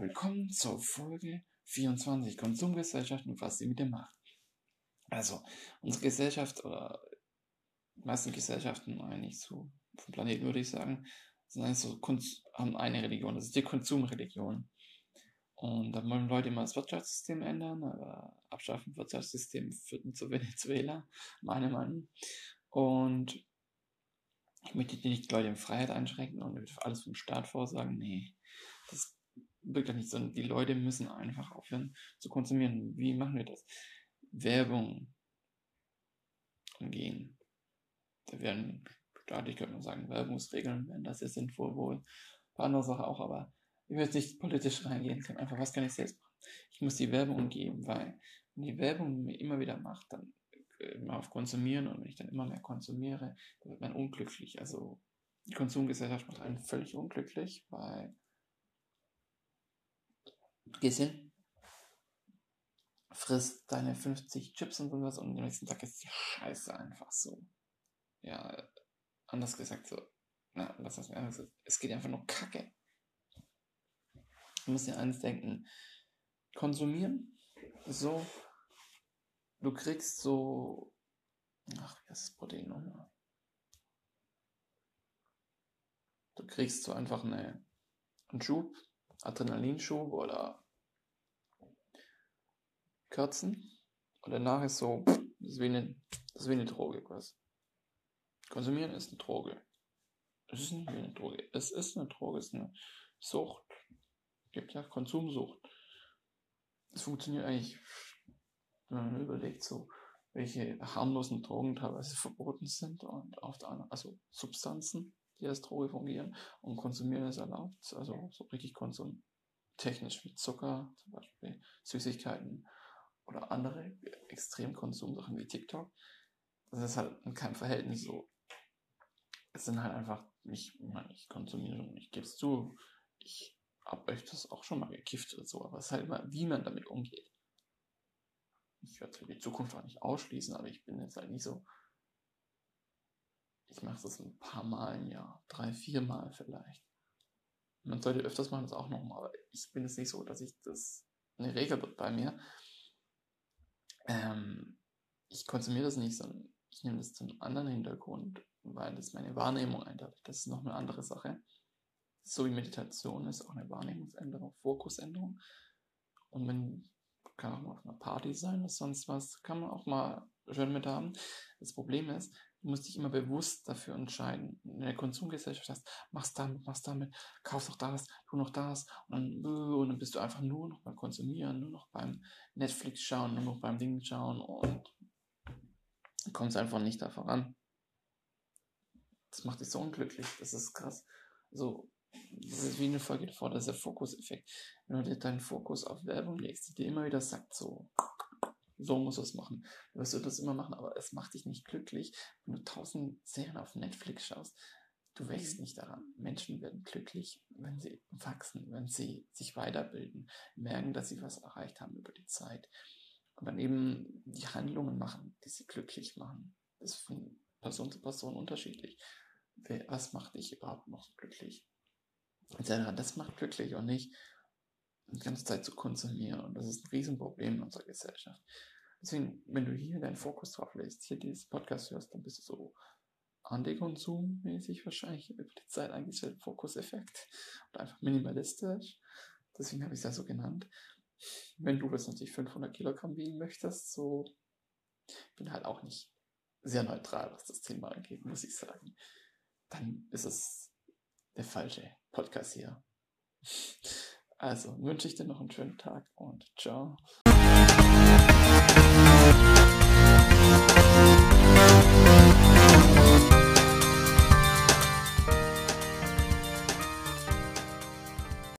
Willkommen zur Folge 24 Konsumgesellschaft und was sie mit dem macht. Also, unsere Gesellschaft oder die meisten Gesellschaften eigentlich so vom Planeten würde ich sagen, sind eigentlich so, haben eine Religion, das ist die Konsumreligion. Und da wollen Leute immer das Wirtschaftssystem ändern, aber abschaffen Wirtschaftssystem führt zu Venezuela, meine Meinung. Und ich möchte nicht Leute in Freiheit einschränken und alles vom Staat vorsagen. Nee, wirklich nicht, sondern die Leute müssen einfach aufhören zu konsumieren. Wie machen wir das? Werbung umgehen. Da werden staatlich, könnte man sagen, Werbungsregeln, wenn das ist sinnvoll wohl. Ein paar andere Sachen auch, aber ich will jetzt nicht politisch reingehen, einfach, was kann ich selbst machen? Ich muss die Werbung umgeben, weil wenn die Werbung mir immer wieder macht, dann äh, immer auf Konsumieren und wenn ich dann immer mehr konsumiere, dann wird man unglücklich. Also die Konsumgesellschaft macht einen völlig unglücklich, weil gehst hin, frisst deine 50 Chips und sowas und am nächsten Tag ist die Scheiße einfach so. Ja, anders gesagt so. Na, was heißt anders? Es geht einfach nur Kacke. Du musst dir eins denken. Konsumieren, so, du kriegst so, ach, wie heißt das Protein nochmal? Du kriegst so einfach eine, einen Schub, Adrenalinschub oder Kerzen. Und danach ist so, das ist wie eine, das ist wie eine Droge quasi. Konsumieren ist eine Droge. Es ist nicht wie eine Droge. Es ist eine Droge, es ist eine Sucht. Es gibt ja Konsumsucht. Es funktioniert eigentlich, wenn man überlegt, so, welche harmlosen Drogen teilweise verboten sind und auf der anderen, also Substanzen, die als Droge fungieren und konsumieren ist erlaubt. Also so richtig konsumtechnisch wie Zucker, zum Beispiel Süßigkeiten oder andere Extremkonsumsachen wie TikTok. Das ist halt in keinem Verhältnis so. Es sind halt einfach, ich, ich meine, ich konsumiere und ich gebe es zu, ich habe euch das auch schon mal gekifft oder so, aber es ist halt immer, wie man damit umgeht. Ich werde die Zukunft auch nicht ausschließen, aber ich bin jetzt halt nicht so, ich mache das ein paar Mal im Jahr, drei, vier Mal vielleicht. Man sollte öfters machen das auch nochmal, aber ich bin jetzt nicht so, dass ich das eine Regel wird bei mir. Ähm, ich konsumiere das nicht, sondern ich nehme das zu einem anderen Hintergrund, weil das meine Wahrnehmung eindeutig. Das ist noch eine andere Sache. So wie Meditation ist auch eine Wahrnehmungsänderung, Fokusänderung. Und man kann auch mal auf einer Party sein oder sonst was, kann man auch mal schön mit haben. Das Problem ist, Du musst dich immer bewusst dafür entscheiden. In der Konsumgesellschaft hast, machst damit, machst damit, kaufst doch das, tu noch das und dann, und dann bist du einfach nur noch beim Konsumieren, nur noch beim Netflix schauen, nur noch beim Ding schauen und kommst einfach nicht da voran. Das macht dich so unglücklich, das ist krass. So, das ist wie eine Folge davor, das ist der Fokuseffekt. Wenn du dir deinen Fokus auf Werbung legst, die dir immer wieder sagt, so, so musst du es machen. Du wirst das immer machen, aber es macht dich nicht glücklich, wenn du tausend Serien auf Netflix schaust. Du wächst mhm. nicht daran. Menschen werden glücklich, wenn sie wachsen, wenn sie sich weiterbilden, merken, dass sie was erreicht haben über die Zeit. Und dann eben die Handlungen machen, die sie glücklich machen. Das ist von Person zu Person unterschiedlich. Was macht dich überhaupt noch glücklich? Das macht glücklich und nicht, die ganze Zeit zu konsumieren. Und das ist ein Riesenproblem in unserer Gesellschaft. Deswegen, wenn du hier deinen Fokus drauf lässt, hier dieses Podcast hörst, dann bist du so Antikonsum-mäßig wahrscheinlich über die Zeit eingestellt, Fokuseffekt und einfach minimalistisch. Deswegen habe ich es ja so genannt. Wenn du jetzt natürlich 500 Kilogramm wiegen möchtest, so bin halt auch nicht sehr neutral, was das Thema angeht, muss ich sagen. Dann ist es der falsche Podcast hier. Also wünsche ich dir noch einen schönen Tag und ciao.